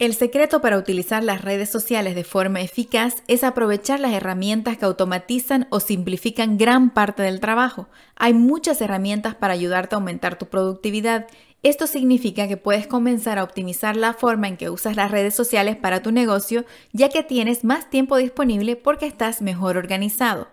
El secreto para utilizar las redes sociales de forma eficaz es aprovechar las herramientas que automatizan o simplifican gran parte del trabajo. Hay muchas herramientas para ayudarte a aumentar tu productividad. Esto significa que puedes comenzar a optimizar la forma en que usas las redes sociales para tu negocio, ya que tienes más tiempo disponible porque estás mejor organizado.